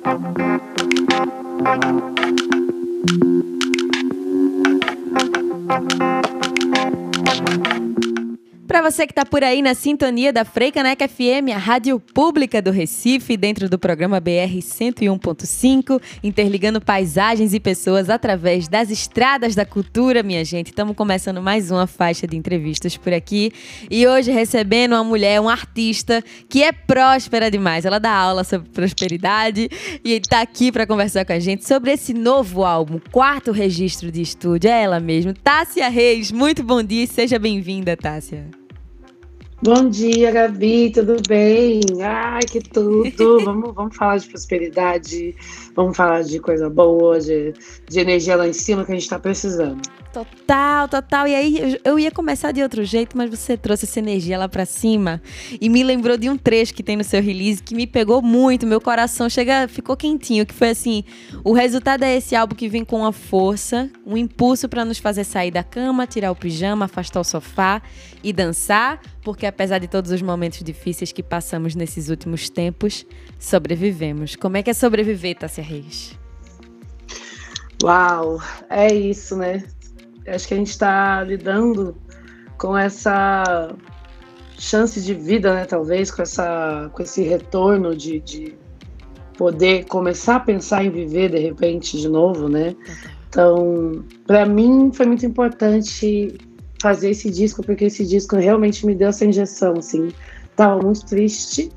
Thank you. Para você que está por aí na sintonia da Freicaneca FM, a rádio pública do Recife, dentro do programa BR 101.5, interligando paisagens e pessoas através das estradas da cultura, minha gente. Estamos começando mais uma faixa de entrevistas por aqui e hoje recebendo uma mulher, uma artista que é próspera demais. Ela dá aula sobre prosperidade e está aqui para conversar com a gente sobre esse novo álbum, quarto registro de estúdio. É ela mesmo, Tássia Reis. Muito bom dia seja bem-vinda, Tássia. Bom dia, Gabi, tudo bem? Ai, que tudo! vamos, vamos falar de prosperidade, vamos falar de coisa boa, de, de energia lá em cima que a gente está precisando. Total, total. E aí eu ia começar de outro jeito, mas você trouxe essa energia lá para cima e me lembrou de um trecho que tem no seu release que me pegou muito, meu coração chega, ficou quentinho, que foi assim: o resultado é esse álbum que vem com uma força, um impulso para nos fazer sair da cama, tirar o pijama, afastar o sofá e dançar, porque apesar de todos os momentos difíceis que passamos nesses últimos tempos, sobrevivemos. Como é que é sobreviver, Tássia Reis? Uau, é isso, né? acho que a gente está lidando com essa chance de vida, né? Talvez com essa, com esse retorno de, de poder começar a pensar em viver de repente de novo, né? Então, para mim foi muito importante fazer esse disco porque esse disco realmente me deu essa injeção, assim. Tava muito triste.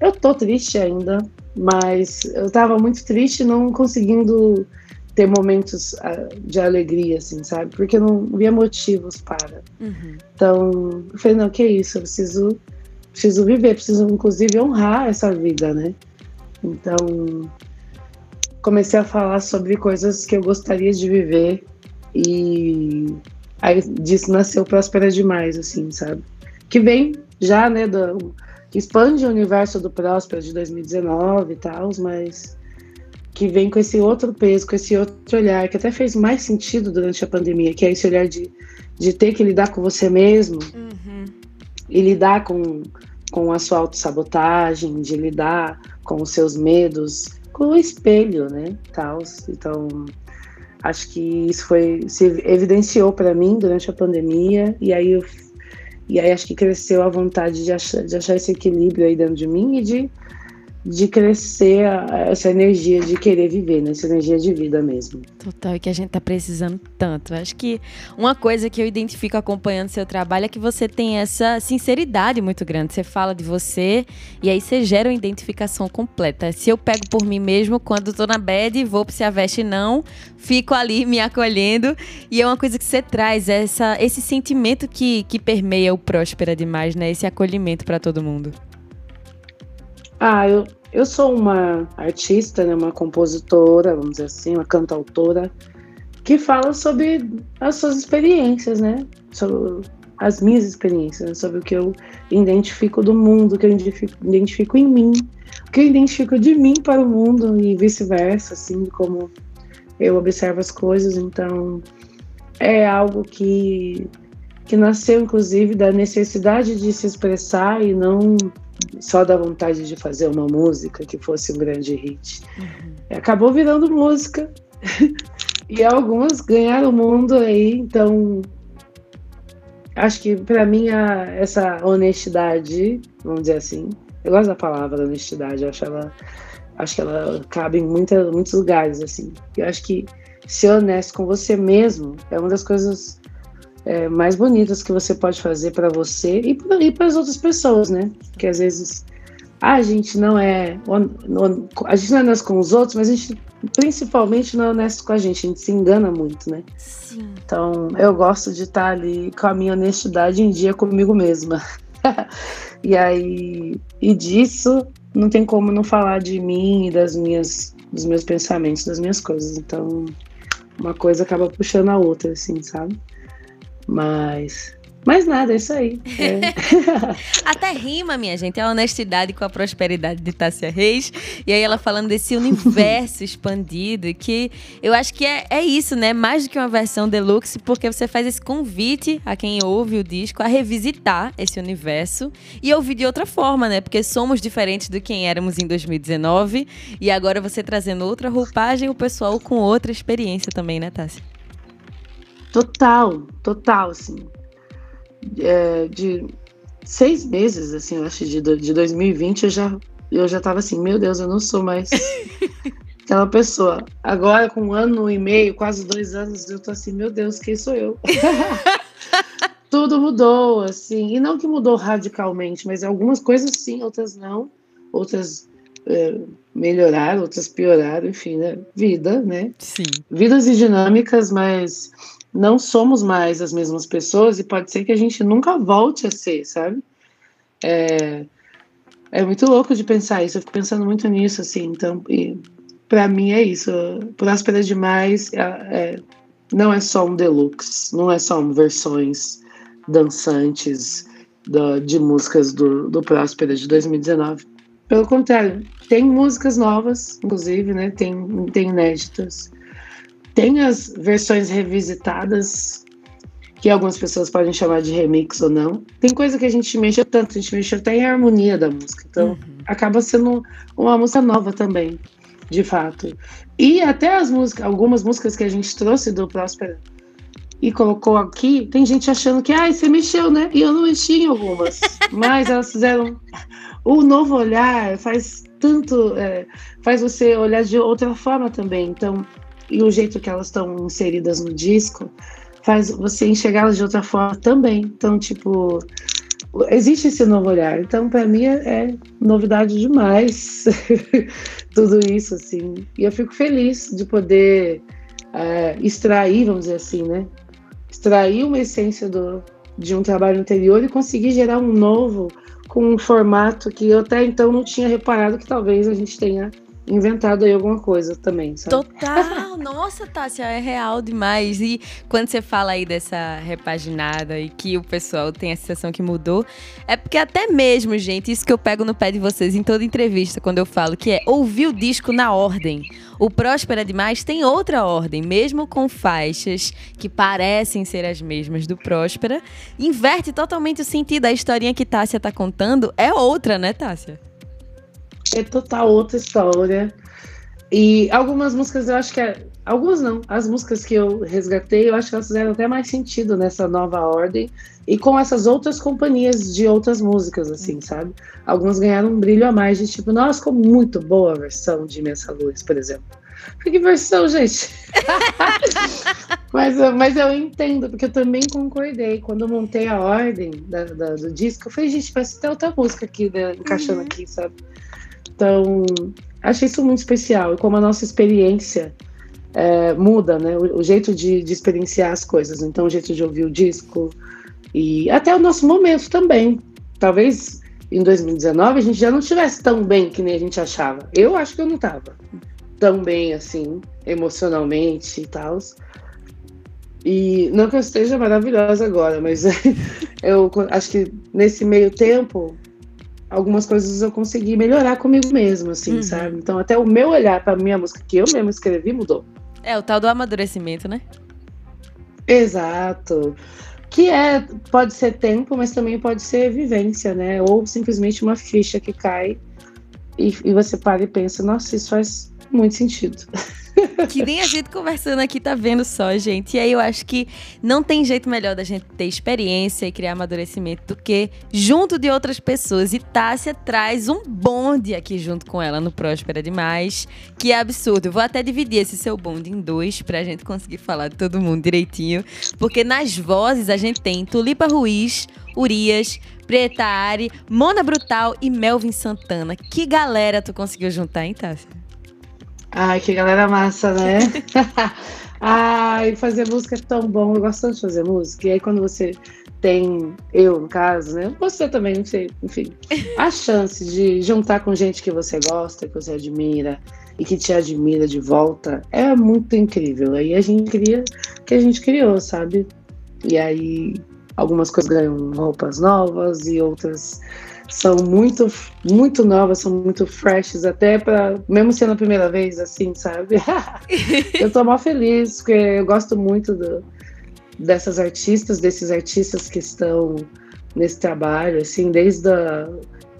Eu tô triste ainda, mas eu tava muito triste não conseguindo ter momentos uh, de alegria, assim, sabe? Porque eu não via motivos para. Uhum. Então, eu falei, não, que isso, eu preciso, preciso viver, preciso, inclusive, honrar essa vida, né? Então, comecei a falar sobre coisas que eu gostaria de viver e aí disso nasceu Próspera Demais, assim, sabe? Que vem já, né, do, que expande o universo do Próspera de 2019 e tal, mas que vem com esse outro peso, com esse outro olhar, que até fez mais sentido durante a pandemia, que é esse olhar de, de ter que lidar com você mesmo uhum. e lidar com, com a sua autossabotagem, de lidar com os seus medos, com o espelho, né? Tal. Então, acho que isso foi se evidenciou para mim durante a pandemia e aí eu, e aí acho que cresceu a vontade de achar, de achar esse equilíbrio aí dentro de mim e de de crescer essa energia de querer viver, né? essa energia de vida mesmo. Total, e que a gente tá precisando tanto. Acho que uma coisa que eu identifico acompanhando seu trabalho é que você tem essa sinceridade muito grande. Você fala de você e aí você gera uma identificação completa. Se eu pego por mim mesmo, quando tô na bed, vou pro Se a Veste Não, fico ali me acolhendo. E é uma coisa que você traz, essa, esse sentimento que, que permeia o Próspera demais, né? Esse acolhimento para todo mundo. Ah, eu, eu sou uma artista, né, uma compositora, vamos dizer assim, uma cantautora, que fala sobre as suas experiências, né? Sobre as minhas experiências, né? sobre o que eu identifico do mundo, o que eu identifico, identifico em mim, o que eu identifico de mim para o mundo e vice-versa, assim, como eu observo as coisas. Então, é algo que, que nasceu, inclusive, da necessidade de se expressar e não só da vontade de fazer uma música que fosse um grande hit. Uhum. Acabou virando música. e algumas ganharam o mundo aí, então acho que para mim a, essa honestidade, vamos dizer assim, eu gosto da palavra honestidade, acho ela acho que ela cabe em muita, muitos lugares assim. Eu acho que ser honesto com você mesmo é uma das coisas é, mais bonitas que você pode fazer para você e, e para as outras pessoas, né? Porque às vezes a gente não é a gente não é honesto com os outros, mas a gente principalmente não é honesto com a gente, a gente se engana muito, né? Sim. Então eu gosto de estar ali com a minha honestidade em dia comigo mesma. e aí e disso não tem como não falar de mim e das minhas dos meus pensamentos, das minhas coisas. Então uma coisa acaba puxando a outra, assim, sabe? Mas Mas nada, é isso aí. É. Até rima, minha gente, é a honestidade com a prosperidade de Tássia Reis. E aí ela falando desse universo expandido, que eu acho que é, é isso, né? Mais do que uma versão deluxe, porque você faz esse convite a quem ouve o disco a revisitar esse universo e ouvir de outra forma, né? Porque somos diferentes do quem éramos em 2019 e agora você trazendo outra roupagem, o pessoal com outra experiência também, né, Tássia? Total, total, assim é, de seis meses, assim, eu acho, de, de 2020, eu já, eu já tava assim, meu Deus, eu não sou mais aquela pessoa. Agora, com um ano e meio, quase dois anos, eu tô assim, meu Deus, quem sou eu? Tudo mudou, assim, e não que mudou radicalmente, mas algumas coisas sim, outras não, outras é, melhoraram, outras pioraram, enfim, né? Vida, né? Sim. Vidas e dinâmicas, mas não somos mais as mesmas pessoas e pode ser que a gente nunca volte a ser, sabe? É, é muito louco de pensar isso, eu fico pensando muito nisso, assim, então, para mim é isso, Próspera Demais é, é, não é só um deluxe, não é só um versões dançantes do, de músicas do, do Próspera de 2019, pelo contrário, tem músicas novas, inclusive, né, tem, tem inéditas, tem as versões revisitadas, que algumas pessoas podem chamar de remix ou não. Tem coisa que a gente mexeu tanto, a gente mexeu até em harmonia da música. Então, uhum. acaba sendo uma música nova também, de fato. E até as músicas, algumas músicas que a gente trouxe do Próspera e colocou aqui, tem gente achando que, ah, você mexeu, né? E eu não mexi em algumas. mas elas fizeram. O novo olhar faz tanto. É, faz você olhar de outra forma também. Então, e o jeito que elas estão inseridas no disco faz você enxergá-las de outra forma também. Então, tipo, existe esse novo olhar. Então, para mim é, é, novidade demais tudo isso, assim. E eu fico feliz de poder é, extrair, vamos dizer assim, né? Extrair uma essência do, de um trabalho anterior e conseguir gerar um novo com um formato que eu até então não tinha reparado que talvez a gente tenha inventado aí alguma coisa também, sabe? Total! Nossa, Tássia, é real demais. E quando você fala aí dessa repaginada e que o pessoal tem a sensação que mudou, é porque até mesmo, gente, isso que eu pego no pé de vocês em toda entrevista, quando eu falo, que é ouvir o disco na ordem. O Próspera Demais tem outra ordem, mesmo com faixas que parecem ser as mesmas do Próspera, inverte totalmente o sentido. A historinha que Tássia tá contando é outra, né, Tássia? É total outra história. E algumas músicas eu acho que é. Algumas não. As músicas que eu resgatei, eu acho que elas fizeram até mais sentido nessa nova ordem. E com essas outras companhias de outras músicas, assim, sabe? Algumas ganharam um brilho a mais de tipo, nossa, ficou muito boa a versão de Imensa Luz, por exemplo. Que versão, gente! mas, mas eu entendo, porque eu também concordei. Quando eu montei a ordem da, da, do disco, eu falei, gente, parece ter outra música aqui, né, encaixando uhum. aqui, sabe? Então, achei isso muito especial e como a nossa experiência é, muda, né? O, o jeito de, de, experienciar as coisas. Então, o jeito de ouvir o disco e até o nosso momento também. Talvez em 2019 a gente já não estivesse tão bem que nem a gente achava. Eu acho que eu não estava tão bem assim, emocionalmente e tal. E não que eu esteja maravilhosa agora, mas eu acho que nesse meio tempo algumas coisas eu consegui melhorar comigo mesmo, assim, uhum. sabe? Então até o meu olhar para minha música que eu mesmo escrevi mudou. É o tal do amadurecimento, né? Exato. Que é, pode ser tempo, mas também pode ser vivência, né? Ou simplesmente uma ficha que cai e, e você para e pensa, nossa, isso faz muito sentido. Que nem a gente conversando aqui tá vendo só, gente. E aí eu acho que não tem jeito melhor da gente ter experiência e criar amadurecimento do que junto de outras pessoas. E Tássia traz um bonde aqui junto com ela no Próspera Demais, que é absurdo. Eu vou até dividir esse seu bonde em dois pra gente conseguir falar de todo mundo direitinho. Porque nas vozes a gente tem Tulipa Ruiz, Urias, Preta Ari, Mona Brutal e Melvin Santana. Que galera tu conseguiu juntar, hein, Tássia? Ai, que galera massa, né? Ai, fazer música é tão bom. Eu gosto tanto de fazer música. E aí, quando você tem, eu no caso, né? Você também, não sei, enfim. A chance de juntar com gente que você gosta, que você admira e que te admira de volta é muito incrível. Aí a gente cria o que a gente criou, sabe? E aí algumas coisas ganham roupas novas e outras são muito, muito novas, são muito freshes, até para, mesmo sendo a primeira vez, assim, sabe? eu tô mal feliz, porque eu gosto muito do, dessas artistas, desses artistas que estão nesse trabalho, assim, desde, a,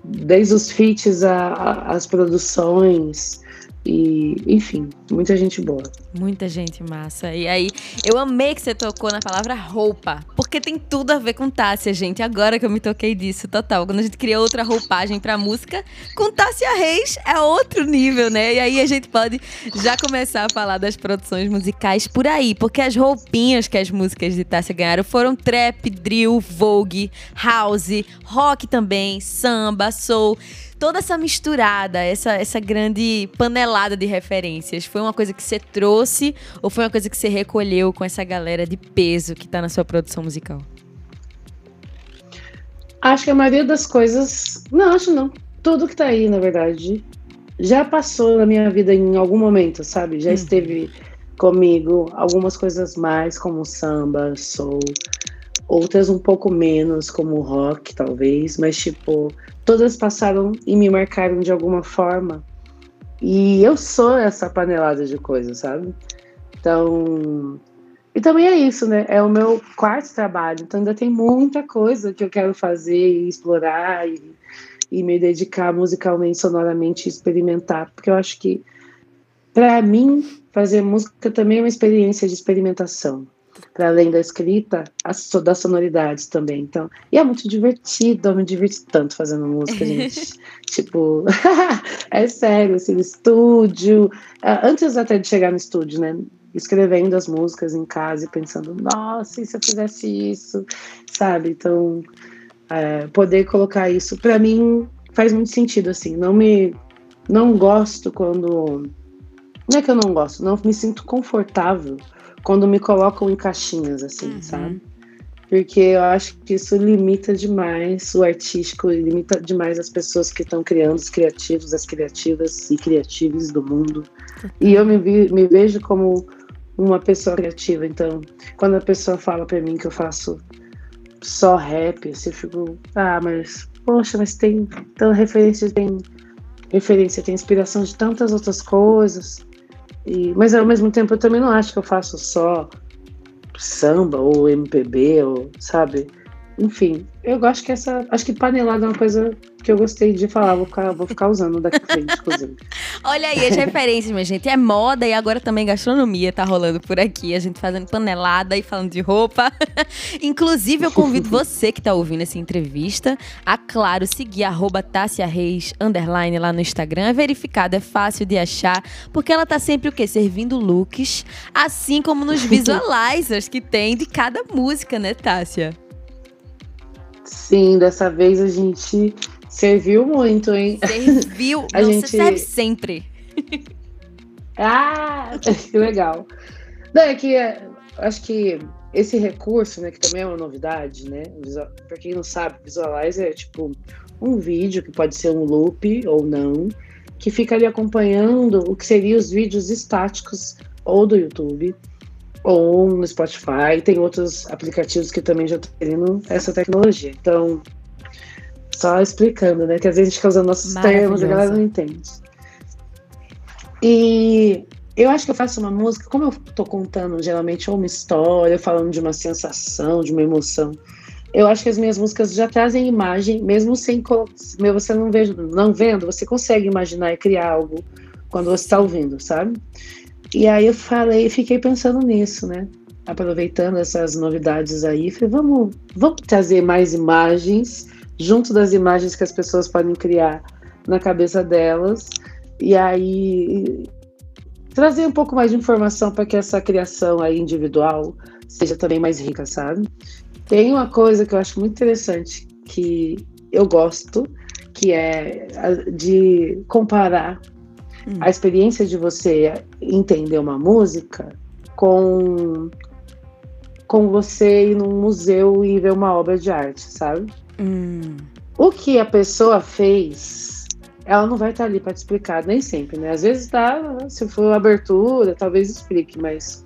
desde os feats às produções, e, enfim, muita gente boa. Muita gente massa. E aí, eu amei que você tocou na palavra roupa, porque tem tudo a ver com Tássia, gente. Agora que eu me toquei disso, total. Quando a gente cria outra roupagem pra música, com Tássia Reis é outro nível, né? E aí a gente pode já começar a falar das produções musicais por aí, porque as roupinhas que as músicas de Tássia ganharam foram trap, drill, vogue, house, rock também, samba, soul toda essa misturada, essa, essa grande panelada de referências, foi uma coisa que você trouxe ou foi uma coisa que você recolheu com essa galera de peso que está na sua produção musical? Acho que a maioria das coisas. Não, acho não. Tudo que está aí, na verdade, já passou na minha vida em algum momento, sabe? Já hum. esteve comigo algumas coisas mais, como samba, soul, outras um pouco menos, como rock, talvez, mas tipo, todas passaram e me marcaram de alguma forma. E eu sou essa panelada de coisas, sabe? Então. E também é isso, né? É o meu quarto trabalho, então ainda tem muita coisa que eu quero fazer e explorar e, e me dedicar musicalmente, sonoramente, experimentar, porque eu acho que, para mim, fazer música também é uma experiência de experimentação para além da escrita, as, das sonoridades também. Então, e é muito divertido, eu me divirto tanto fazendo música, gente. tipo, é sério, assim, estúdio. Ah, antes até de chegar no estúdio, né? Escrevendo as músicas em casa e pensando, nossa, e se eu fizesse isso, sabe? Então, é, poder colocar isso, para mim, faz muito sentido, assim. Não me. Não gosto quando. Não é que eu não gosto, não me sinto confortável quando me colocam em caixinhas, assim, uhum. sabe? Porque eu acho que isso limita demais o artístico, limita demais as pessoas que estão criando, os criativos, as criativas e criativos do mundo. E eu me, vi, me vejo como uma pessoa criativa. Então, quando a pessoa fala para mim que eu faço só rap, assim, eu fico, ah, mas, poxa, mas tem tanta referência, tem referência, tem inspiração de tantas outras coisas. E, mas ao mesmo tempo eu também não acho que eu faço só samba ou MPB, ou, sabe? Enfim, eu gosto que essa. Acho que panelada é uma coisa que eu gostei de falar, vou ficar, vou ficar usando daqui pra frente, inclusive. Olha aí as referências, minha gente. É moda e agora também gastronomia tá rolando por aqui. A gente fazendo panelada e falando de roupa. inclusive, eu convido você que tá ouvindo essa entrevista a, claro, seguir arroba Tássia Reis, underline lá no Instagram. É verificado, é fácil de achar, porque ela tá sempre o quê? Servindo looks, assim como nos visualizers que tem de cada música, né, Tássia? Sim, dessa vez a gente serviu muito, hein? Serviu, a gente serve sempre. ah, que legal. Não, é que é, acho que esse recurso, né, que também é uma novidade, né? Para quem não sabe, Visualizer é tipo um vídeo que pode ser um loop ou não, que fica ali acompanhando o que seriam os vídeos estáticos ou do YouTube ou no Spotify. Tem outros aplicativos que também já estão tendo essa tecnologia. Então, só explicando, né? Que às vezes a gente fica usando nossos termos e a galera não entende. E eu acho que eu faço uma música, como eu tô contando geralmente ou uma história, falando de uma sensação, de uma emoção. Eu acho que as minhas músicas já trazem imagem, mesmo sem você não vejo, não vendo, você consegue imaginar e criar algo quando você está ouvindo, sabe? E aí eu falei, fiquei pensando nisso, né? Aproveitando essas novidades aí, falei, vamos, vamos trazer mais imagens, junto das imagens que as pessoas podem criar na cabeça delas, e aí trazer um pouco mais de informação para que essa criação aí individual seja também mais rica, sabe? Tem uma coisa que eu acho muito interessante que eu gosto, que é de comparar Hum. A experiência de você entender uma música com com você ir num museu e ver uma obra de arte, sabe? Hum. O que a pessoa fez, ela não vai estar ali para te explicar, nem sempre, né? Às vezes tá, se for abertura, talvez explique, mas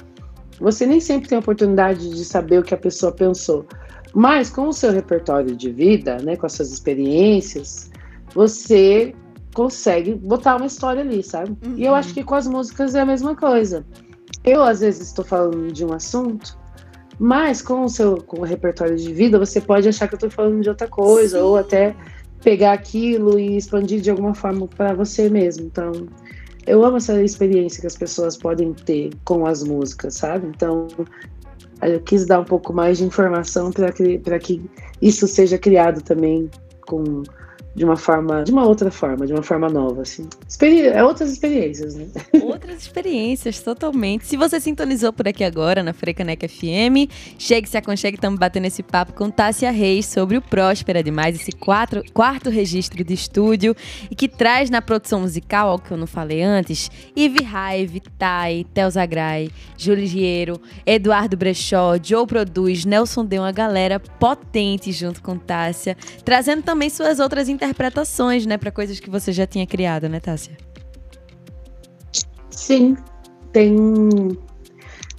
você nem sempre tem a oportunidade de saber o que a pessoa pensou. Mas com o seu repertório de vida, né, com as suas experiências, você consegue botar uma história ali, sabe? Uhum. E eu acho que com as músicas é a mesma coisa. Eu, às vezes, estou falando de um assunto, mas com o seu com o repertório de vida, você pode achar que eu estou falando de outra coisa, Sim. ou até pegar aquilo e expandir de alguma forma para você mesmo. Então, eu amo essa experiência que as pessoas podem ter com as músicas, sabe? Então, eu quis dar um pouco mais de informação para que, que isso seja criado também com de uma forma, de uma outra forma, de uma forma nova, assim. Experi é outras experiências, né? Outras experiências, totalmente. Se você sintonizou por aqui agora na Frecanec FM, chegue, se aconchegue, estamos batendo esse papo com Tássia Reis sobre o Próspera Demais, esse quatro, quarto registro de estúdio, e que traz na produção musical, algo que eu não falei antes, Ivy Raive, Tai, Tel Zagrai, Júlio Giero, Eduardo Brechó, Joe Produz, Nelson deu uma galera potente junto com Tássia, trazendo também suas outras interpretações, né, para coisas que você já tinha criado, né, Tássia? Sim, tem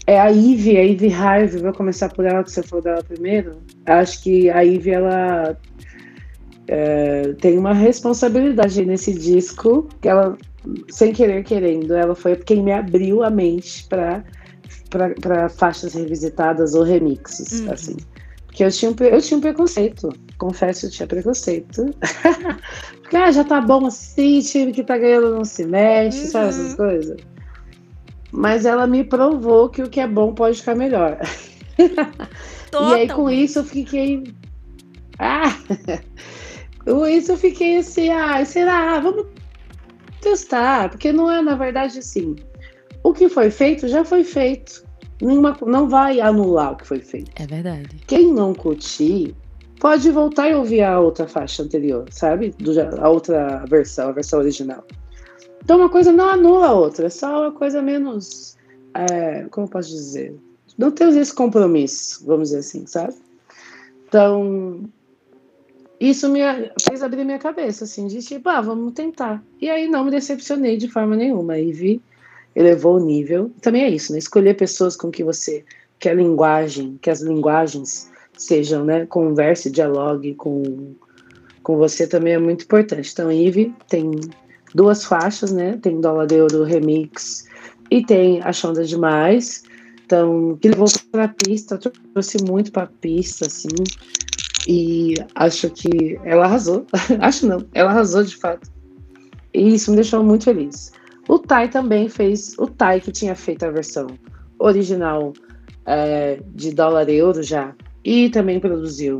é a Ivy, a Ivy Hive, vou começar por ela, que você falou dela primeiro. Acho que a Ivy, ela é, tem uma responsabilidade nesse disco, que ela, sem querer querendo, ela foi quem me abriu a mente para faixas revisitadas ou remixes, uhum. assim. Porque eu tinha, eu tinha um preconceito confesso que tinha preconceito. Porque ah, já tá bom assim, time que tá ganhando não se mexe, uhum. sabe essas coisas? Mas ela me provou que o que é bom pode ficar melhor. e aí com isso eu fiquei. Ah! com isso eu fiquei assim, ah, será? Vamos testar, porque não é, na verdade, assim. O que foi feito já foi feito. Nenhuma, não vai anular o que foi feito. É verdade. Quem não curtir, pode voltar e ouvir a outra faixa anterior, sabe? Do, a outra versão, a versão original. Então uma coisa não anula a outra, é só uma coisa menos. É, como eu posso dizer? Não temos esse compromisso, vamos dizer assim, sabe? Então, isso me fez abrir minha cabeça, assim, de tipo, ah, vamos tentar. E aí não me decepcionei de forma nenhuma. E vi, elevou o nível. Também é isso, né? Escolher pessoas com que você, que a linguagem, que as linguagens sejam, né, converse, dialogue com, com você também é muito importante. Então, Ive tem duas faixas, né? Tem Dólar de Ouro Remix e tem A Chonda Demais. Então, que levou para a pista, trouxe muito para a pista, assim. E acho que ela arrasou. acho não, ela arrasou de fato. E isso me deixou muito feliz. O Tai também fez. O Tai que tinha feito a versão original é, de dólar euro já e também produziu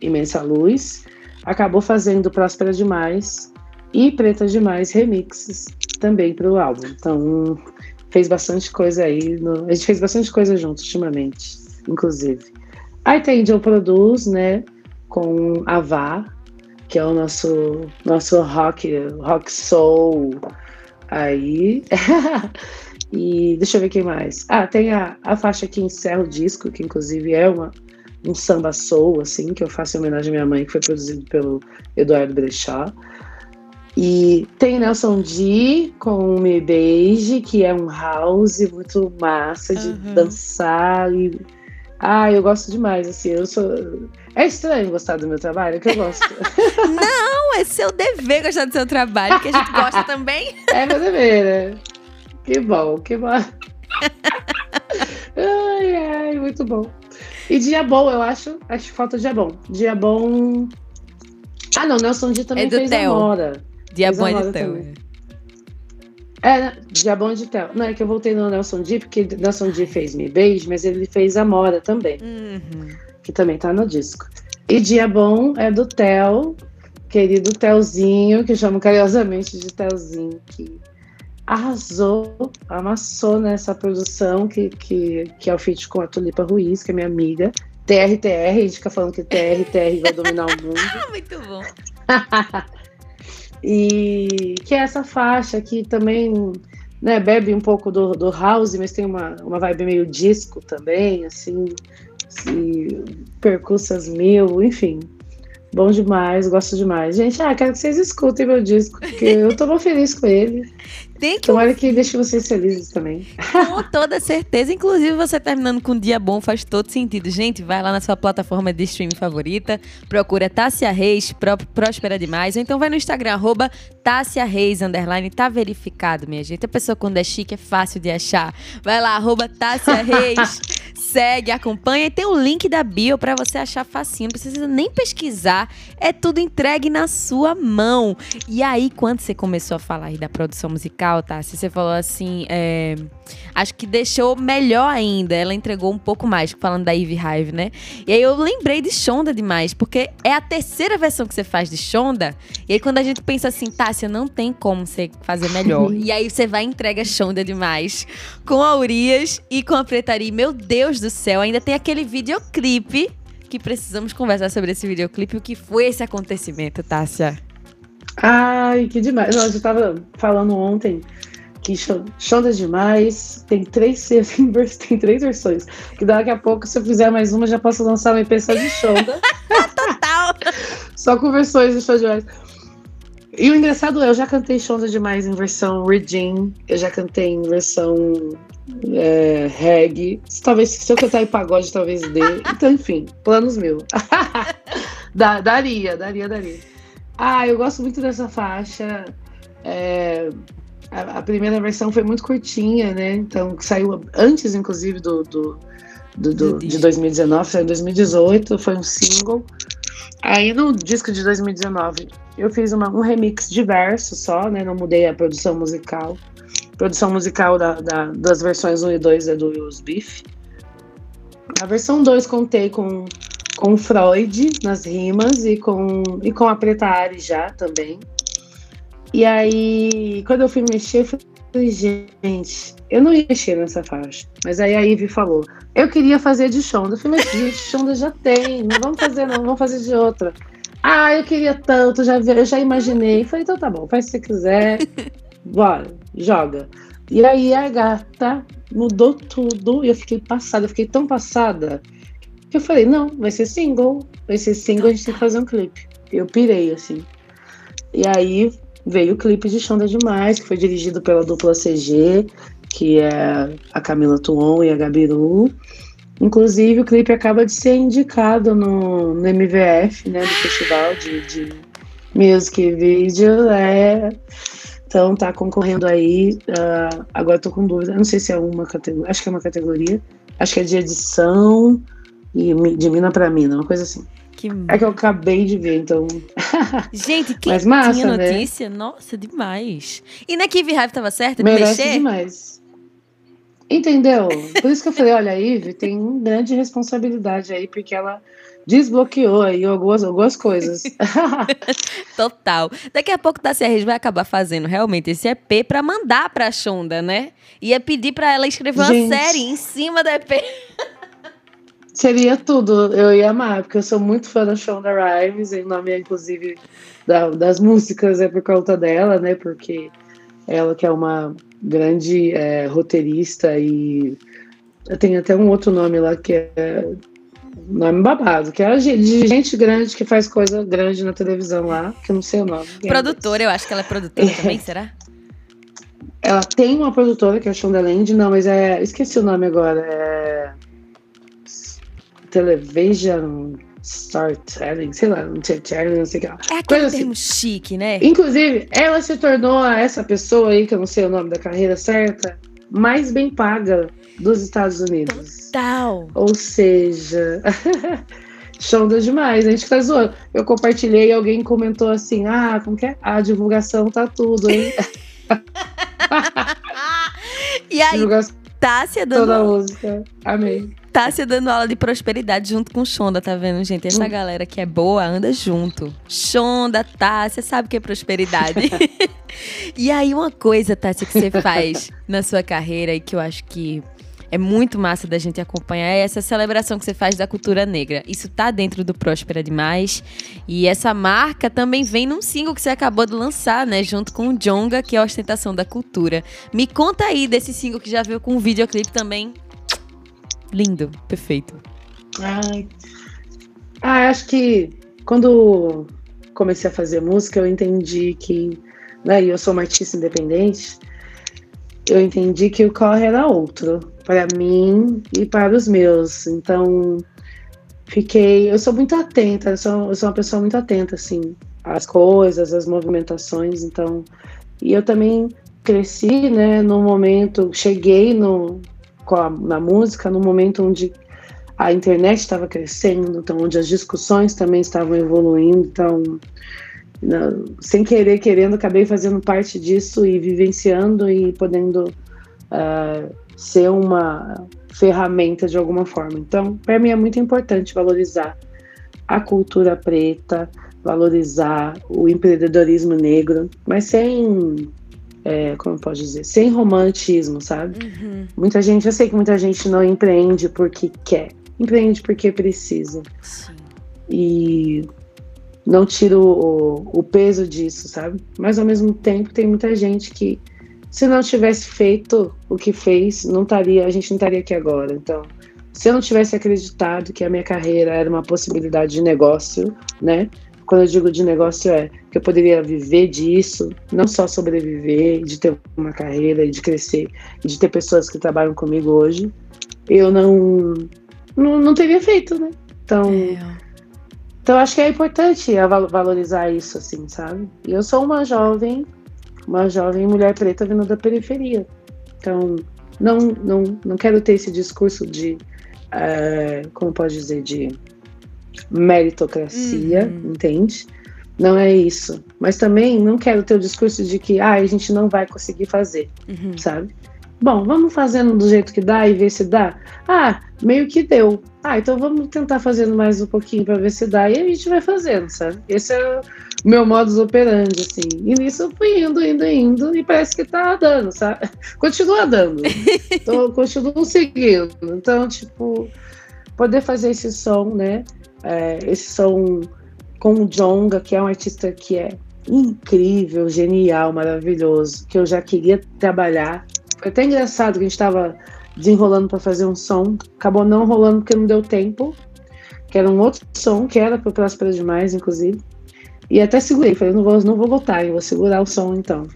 Imensa Luz. Acabou fazendo Próspera Demais e Preta Demais remixes também para o álbum. Então, fez bastante coisa aí. No... a gente fez bastante coisa junto ultimamente, inclusive. Aí tem Joe Produz, né? Com a Vá, que é o nosso, nosso rock, rock soul. Aí. e deixa eu ver quem mais. Ah, tem a, a faixa que encerra o disco, que inclusive é uma, um samba soul, assim, que eu faço em homenagem à minha mãe, que foi produzido pelo Eduardo Brechá. E tem Nelson D com Me Beige, que é um house muito massa de uhum. dançar e ah, eu gosto demais, assim, eu sou. É estranho gostar do meu trabalho, que eu gosto. Não, é seu dever gostar do seu trabalho, que a gente gosta também. É meu dever, né? Que bom, que bom. ai, ai, muito bom. E dia bom, eu acho. Acho que falta dia bom. Dia bom. Ah, não, Nelson D também é fez Theo. Amora. Dia fez bom é de Theo. É, é né? dia bom é de Theo. Não, é que eu voltei no Nelson D, porque Nelson D fez Me Beige, mas ele fez Amora também. Uhum. Que também tá no disco. E dia bom é do Theo, querido Telzinho, que eu chamo carinhosamente de Telzinho, que arrasou, amassou nessa produção que, que, que é o feat com a Tulipa Ruiz, que é minha amiga. TRTR, a gente fica falando que TRTR vai dominar o mundo. Muito bom. e que é essa faixa que também né, bebe um pouco do, do house, mas tem uma, uma vibe meio disco também, assim, e percussas mil, enfim. Bom demais, gosto demais. Gente, ah, quero que vocês escutem meu disco, porque eu tô feliz com ele. Tem que... Tomara que deixe vocês felizes também. Com toda certeza. Inclusive, você terminando com um dia bom faz todo sentido. Gente, vai lá na sua plataforma de streaming favorita, procura Tássia Reis, Próspera Demais, ou então vai no Instagram, arroba Tássia Reis, underline, tá verificado, minha gente. A pessoa quando é chique é fácil de achar. Vai lá, arroba Tássia Reis, segue, acompanha e tem o link da bio para você achar facinho. Não precisa nem pesquisar, é tudo entregue na sua mão. E aí, quando você começou a falar aí da produção musical, tá? Se você falou assim, é, acho que deixou melhor ainda. Ela entregou um pouco mais, falando da Eve Hive, né? E aí eu lembrei de Shonda demais, porque é a terceira versão que você faz de Shonda. E aí quando a gente pensa assim, Tássia, não tem como você fazer melhor. e aí você vai e entrega Shonda demais. Com a Urias e com a Pretaria. Meu Deus do céu, ainda tem aquele videoclipe que precisamos conversar sobre esse videoclipe. O que foi esse acontecimento, Tássia? Ai, que demais. Nós eu tava falando ontem que Shonda demais. Tem três, tem três versões. Que daqui a pouco, se eu fizer mais uma, já posso lançar uma EP só de Shonda. Total! só com versões de Shonda demais. E o engraçado é, eu já cantei Shonda demais em versão Regine, eu já cantei em versão é, reggae. Talvez, se eu cantar em pagode, talvez dê. Então, enfim, planos mil. daria, daria, daria. Ah, eu gosto muito dessa faixa. É, a, a, primeira versão foi muito curtinha, né? Então, saiu antes, inclusive, do, do, do, do de 2019, saiu em 2018, foi um single. Aí no disco de 2019 eu fiz uma, um remix diverso só, né? Não mudei a produção musical. A produção musical da, da, das versões 1 e 2 é do Will's Beef. A versão 2 contei com com Freud nas rimas e com, e com a Preta Ari já também. E aí, quando eu fui mexer, eu falei, gente, eu não ia mexer nessa faixa. Mas aí a Ivy falou, eu queria fazer de Shonda. Eu falei, mas gente, Shonda já tem, não vamos fazer não, vamos fazer de outra. Ah, eu queria tanto, já, eu já imaginei. falei, então tá bom, faz se você quiser, bora, joga. E aí a gata mudou tudo e eu fiquei passada, eu fiquei tão passada eu falei, não, vai ser single. Vai ser single, a gente tem que fazer um clipe. Eu pirei, assim. E aí veio o clipe de Xanda Demais, que foi dirigido pela dupla CG, que é a Camila Tuon e a Gabiru. Inclusive, o clipe acaba de ser indicado no, no MVF, né, no Festival de, de Music Video. É, então, tá concorrendo aí. Uh, agora tô com dúvida, não sei se é uma categoria, acho que é uma categoria. Acho que é de edição e de mina para mina, uma coisa assim. Que... É que eu acabei de ver, então. Gente, que Mas massa, tinha né? notícia? Né? Nossa, demais. E na Kiwi Hive tava certo de Merece mexer? demais. Entendeu? Por isso que eu falei, olha, a Ivy tem grande responsabilidade aí, porque ela desbloqueou aí algumas, algumas coisas. Total. Daqui a pouco Tassia Reis vai acabar fazendo realmente esse EP para mandar pra Shonda, né? Ia pedir para ela escrever Gente. uma série em cima do EP. Seria tudo, eu ia amar, porque eu sou muito fã da Shonda Rhimes, e o nome, inclusive, da, das músicas é por conta dela, né? Porque ela que é uma grande é, roteirista e tem até um outro nome lá que é nome babado, que é de gente grande que faz coisa grande na televisão lá, que eu não sei o nome. Produtora, eu acho que ela é produtora é. também, será? Ela tem uma produtora que é a Shonda Land, não, mas é. Esqueci o nome agora. É. Television Storytelling, sei lá, storytelling, não sei o que. É aquele assim. termo chique, né? Inclusive, ela se tornou essa pessoa aí, que eu não sei o nome da carreira certa, mais bem paga dos Estados Unidos. Total. Ou seja, Shonda demais, a gente tá zoando. Eu compartilhei e alguém comentou assim: ah, como que é? A divulgação tá tudo, hein? e aí, divulgação Tássia dando. Toda a música. Amei. Tássia dando aula de prosperidade junto com Shonda, tá vendo, gente? Essa hum. galera que é boa anda junto. Shonda, Tássia, sabe o que é prosperidade? e aí, uma coisa, Tássia, que você faz na sua carreira e que eu acho que é muito massa da gente acompanhar essa celebração que você faz da cultura negra. Isso tá dentro do Próspera Demais. E essa marca também vem num single que você acabou de lançar, né? Junto com o Jonga, que é a ostentação da cultura. Me conta aí desse single que já veio com um videoclipe também Lindo, perfeito. Ai. Ah, acho que quando comecei a fazer música, eu entendi que né, eu sou uma artista independente eu entendi que o corre era outro para mim e para os meus. Então, fiquei. Eu sou muito atenta, eu sou, eu sou uma pessoa muito atenta, assim, às coisas, às movimentações. Então, e eu também cresci, né, no momento, cheguei no, a, na música, no momento onde a internet estava crescendo, então onde as discussões também estavam evoluindo, então sem querer, querendo, acabei fazendo parte disso e vivenciando e podendo uh, ser uma ferramenta de alguma forma. Então, para mim é muito importante valorizar a cultura preta, valorizar o empreendedorismo negro, mas sem, é, como pode dizer, sem romantismo, sabe? Uhum. Muita gente, eu sei que muita gente não empreende porque quer, empreende porque precisa. Sim. E não tiro o, o, peso disso, sabe? Mas ao mesmo tempo tem muita gente que, se não tivesse feito o que fez, não estaria, a gente não estaria aqui agora. Então, se eu não tivesse acreditado que a minha carreira era uma possibilidade de negócio, né? Quando eu digo de negócio é que eu poderia viver disso, não só sobreviver, de ter uma carreira, de crescer, de ter pessoas que trabalham comigo hoje, eu não não, não teria feito, né? Então, é. Então acho que é importante valorizar isso, assim, sabe? E eu sou uma jovem, uma jovem mulher preta vindo da periferia. Então, não, não, não quero ter esse discurso de, é, como pode dizer, de meritocracia, uhum. entende? Não é isso. Mas também não quero ter o discurso de que ah, a gente não vai conseguir fazer, uhum. sabe? Bom, vamos fazendo do jeito que dá e ver se dá. Ah, meio que deu. Ah, então vamos tentar fazendo mais um pouquinho para ver se dá. E a gente vai fazendo, sabe? Esse é o meu modus operandi, assim. E nisso eu fui indo, indo, indo, e parece que tá dando, sabe? Continua dando. então, continuo seguindo. Então, tipo, poder fazer esse som, né? É, esse som com o Jonga, que é um artista que é incrível, genial, maravilhoso, que eu já queria trabalhar foi até engraçado que a gente estava desenrolando para fazer um som, acabou não rolando porque não deu tempo, que era um outro som, que era para Próspera Demais, inclusive. E até segurei, falei, não vou, não vou voltar, eu vou segurar o som então.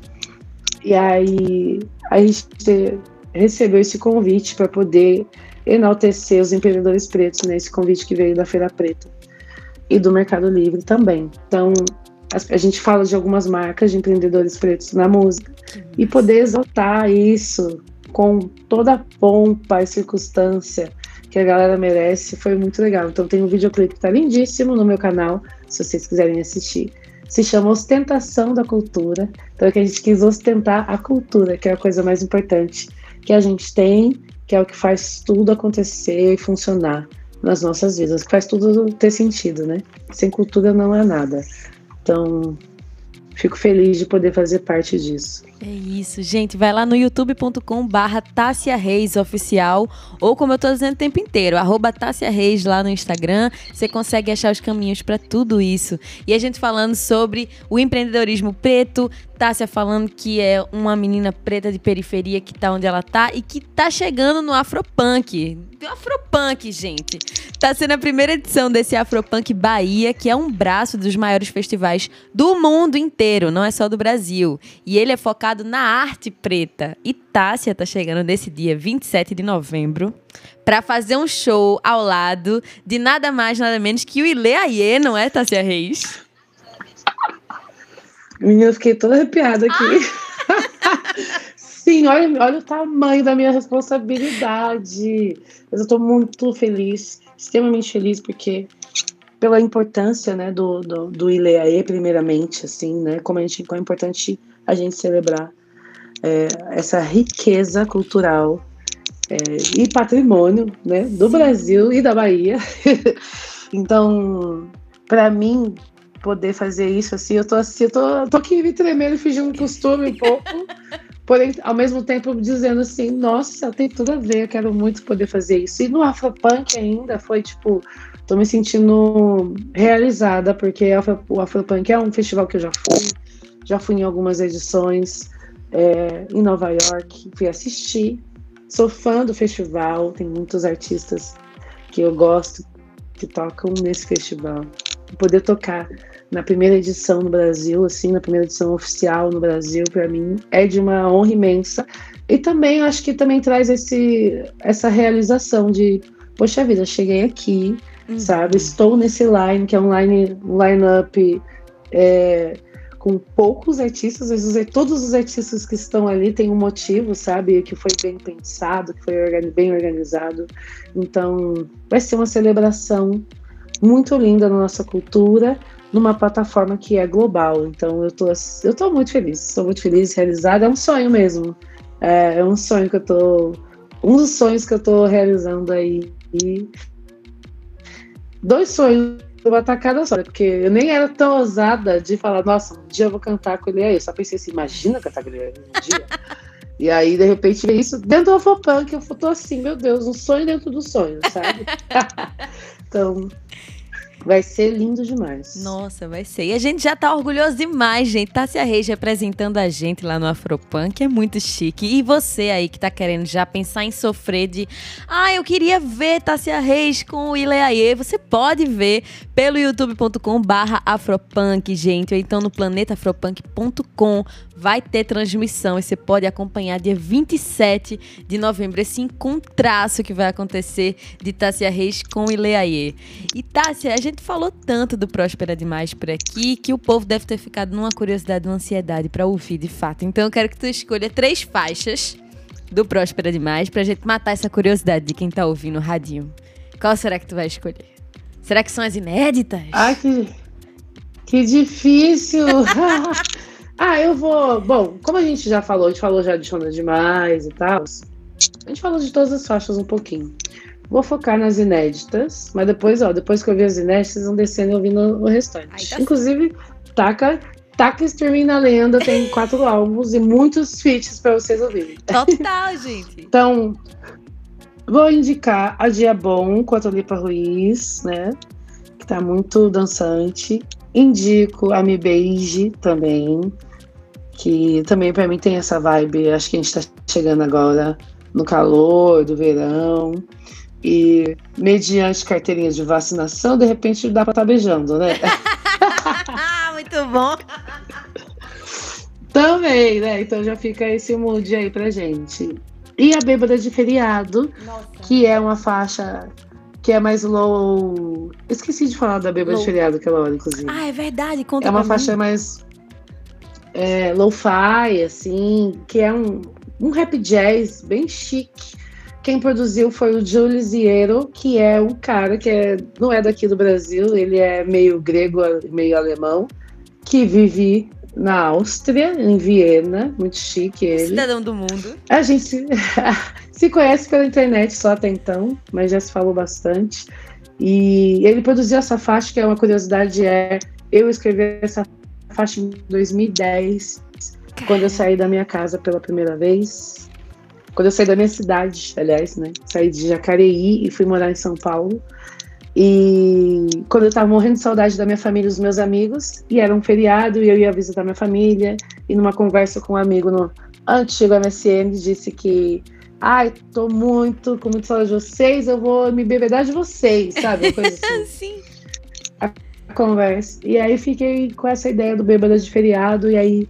E aí a gente recebeu esse convite para poder enaltecer os empreendedores pretos, né? Esse convite que veio da Feira Preta e do Mercado Livre também. Então, a gente fala de algumas marcas de empreendedores pretos na música e poder exaltar isso com toda a pompa e circunstância que a galera merece foi muito legal. Então tem um videoclipe que tá lindíssimo no meu canal, se vocês quiserem assistir. Se chama Ostentação da Cultura. Então é que a gente quis ostentar a cultura, que é a coisa mais importante que a gente tem, que é o que faz tudo acontecer e funcionar nas nossas vidas, que faz tudo ter sentido, né? Sem cultura não é nada. Então, fico feliz de poder fazer parte disso. É isso, gente. Vai lá no youtube.com barra Tássia Reis Oficial, ou como eu tô dizendo o tempo inteiro, arroba Tássia Reis lá no Instagram. Você consegue achar os caminhos para tudo isso. E a gente falando sobre o empreendedorismo preto, Tássia falando que é uma menina preta de periferia que tá onde ela tá e que tá chegando no Afropunk. Do Afropunk, gente. Tá sendo a primeira edição desse Afropunk Bahia, que é um braço dos maiores festivais do mundo inteiro, não é só do Brasil. E ele é focado focado na arte preta. E Tássia tá chegando nesse dia 27 de novembro para fazer um show ao lado de nada mais, nada menos que o Ile Aie, não é, Tássia Reis? Menina, eu fiquei toda arrepiada aqui. Ah! Sim, olha, olha o tamanho da minha responsabilidade. Mas eu tô muito feliz, extremamente feliz, porque pela importância, né, do, do, do Ileaê, primeiramente, assim, né, como a gente, como é importante a gente celebrar é, essa riqueza cultural é, e patrimônio né, do Brasil e da Bahia. então, para mim, poder fazer isso assim, eu tô assim, eu tô, tô aqui me tremendo, fingindo um costume um pouco, porém, ao mesmo tempo dizendo assim, nossa, tem tudo a ver, eu quero muito poder fazer isso. E no Afropunk ainda foi tipo, tô me sentindo realizada, porque o Afropunk é um festival que eu já fui, já fui em algumas edições é, em Nova York, fui assistir. Sou fã do festival, tem muitos artistas que eu gosto que tocam nesse festival. Poder tocar na primeira edição no Brasil, assim, na primeira edição oficial no Brasil, para mim é de uma honra imensa. E também acho que também traz esse, essa realização de, poxa vida, cheguei aqui, uhum. sabe? Estou nesse line, que é um line, line-up é, com poucos artistas, às vezes todos os artistas que estão ali têm um motivo, sabe? Que foi bem pensado, que foi bem organizado. Então, vai ser uma celebração muito linda na nossa cultura, numa plataforma que é global. Então, eu tô, eu tô muito feliz, estou muito feliz, realizada. É um sonho mesmo. É, é um sonho que eu tô. Um dos sonhos que eu tô realizando aí. E dois sonhos numa tacada só, porque eu nem era tão ousada de falar, nossa, um dia eu vou cantar com ele aí. Eu só pensei assim, imagina cantar com ele aí um dia. e aí, de repente, veio isso dentro do Afropunk, eu tô assim, meu Deus, um sonho dentro do sonho, sabe? então, Vai ser lindo demais. Nossa, vai ser. E a gente já tá orgulhoso demais, gente. Tássia Reis representando a gente lá no Afropunk, é muito chique. E você aí que tá querendo já pensar em sofrer de ah, eu queria ver Tássia Reis com o Ileaê, você pode ver pelo youtube.com barra afropunk, gente. Ou então no planetafropunk.com vai ter transmissão e você pode acompanhar dia 27 de novembro esse encontraço que vai acontecer de Tássia Reis com Ileaê. E Tássia, a gente gente falou tanto do Próspera Demais por aqui que o povo deve ter ficado numa curiosidade, numa ansiedade para ouvir de fato. Então eu quero que tu escolha três faixas do Próspera Demais pra gente matar essa curiosidade de quem tá ouvindo o radinho. Qual será que tu vai escolher? Será que são as inéditas? Ai, que, que difícil! ah, eu vou. Bom, como a gente já falou, a gente falou já de Chona Demais e tal. A gente falou de todas as faixas um pouquinho. Vou focar nas inéditas, mas depois, ó, depois que eu ver as inéditas, vocês vão descendo e ouvindo o restante. Tá Inclusive, taca, taca Streaming na Lenda, tem quatro álbuns e muitos feats para vocês ouvirem. Total, gente. então, vou indicar a Dia Bom com a Tolipa Ruiz, né? Que tá muito dançante. Indico a Me Beige também, que também para mim tem essa vibe. Acho que a gente tá chegando agora no calor do verão. E mediante carteirinhas de vacinação, de repente dá para estar tá beijando, né? Muito bom. Também, né? Então já fica esse mood aí pra gente. E a Bêbada de Feriado, Nossa. que é uma faixa que é mais low. Esqueci de falar da Bêbada de Feriado aquela hora, inclusive. Ah, é verdade. Conta é uma faixa mim. mais é, low-fi, assim, que é um, um rap jazz bem chique quem produziu foi o Jules Iero, que é um cara que é, não é daqui do Brasil, ele é meio grego, meio alemão, que vive na Áustria, em Viena, muito chique ele. Cidadão do mundo. A gente se, se conhece pela internet só até então, mas já se falou bastante. E ele produziu essa faixa, que é uma curiosidade, é eu escrevi essa faixa em 2010, Caramba. quando eu saí da minha casa pela primeira vez. Quando eu saí da minha cidade, aliás, né? Saí de Jacareí e fui morar em São Paulo. E quando eu tava morrendo de saudade da minha família e dos meus amigos, e era um feriado e eu ia visitar minha família, e numa conversa com um amigo no antigo MSN, disse que ai, tô muito, com muita saudade de vocês, eu vou me bebedar de vocês, sabe? Uma coisa assim. Sim. A conversa. E aí fiquei com essa ideia do bêbada de feriado, e aí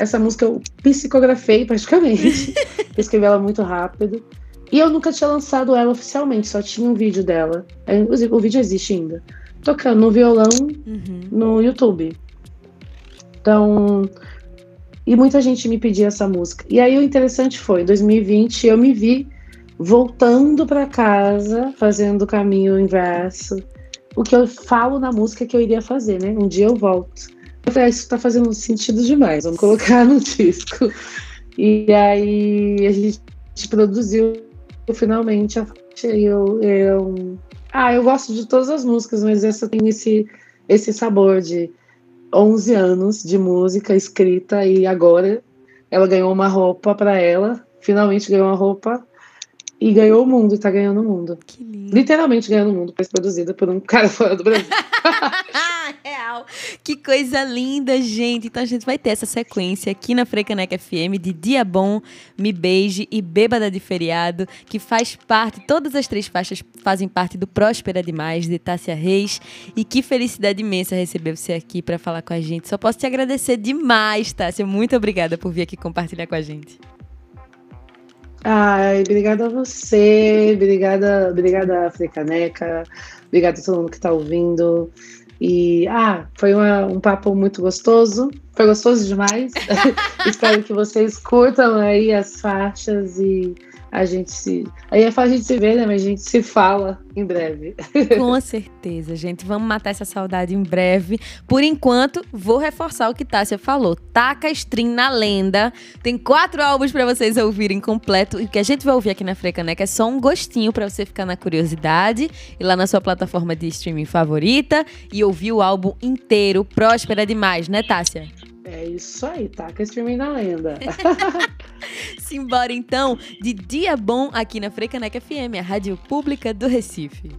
essa música eu psicografei praticamente. escrevi ela muito rápido. E eu nunca tinha lançado ela oficialmente, só tinha um vídeo dela. É, inclusive, o vídeo existe ainda. Tocando no violão uhum. no YouTube. Então. E muita gente me pedia essa música. E aí o interessante foi, em 2020 eu me vi voltando para casa, fazendo o caminho inverso. O que eu falo na música que eu iria fazer, né? Um dia eu volto. Eu falei, ah, isso tá fazendo sentido demais, vamos colocar no disco. E aí a gente produziu finalmente a faixa. Eu, eu, ah, eu gosto de todas as músicas, mas essa tem esse, esse sabor de 11 anos de música escrita e agora ela ganhou uma roupa para ela, finalmente ganhou uma roupa e ganhou o mundo, e tá ganhando o mundo. Literalmente ganhando o mundo, pois produzida por um cara fora do Brasil. Real. Que coisa linda, gente. Então a gente vai ter essa sequência aqui na Frecaneca FM de Dia Bom, Me Beije e Bêbada de Feriado, que faz parte, todas as três faixas fazem parte do Próspera Demais, de Tássia Reis. E que felicidade imensa receber você aqui para falar com a gente. Só posso te agradecer demais, Tássia. Muito obrigada por vir aqui compartilhar com a gente. Ai, obrigada a você, obrigada, obrigada Africaneca, obrigada a todo mundo que está ouvindo. E ah, foi uma, um papo muito gostoso, foi gostoso demais. Espero que vocês curtam aí as faixas e a gente se. Aí é fácil a gente se ver, né? Mas a gente se fala em breve. Com certeza, gente. Vamos matar essa saudade em breve. Por enquanto, vou reforçar o que Tássia falou. Taca stream na lenda. Tem quatro álbuns para vocês ouvirem completo. E o que a gente vai ouvir aqui na Frecaneca é só um gostinho para você ficar na curiosidade. E lá na sua plataforma de streaming favorita. E ouvir o álbum inteiro. Próspera demais, né, Tássia? É isso aí, taca streaming na lenda. Simbora então, de dia bom aqui na Frecaneca FM, a rádio pública do Recife.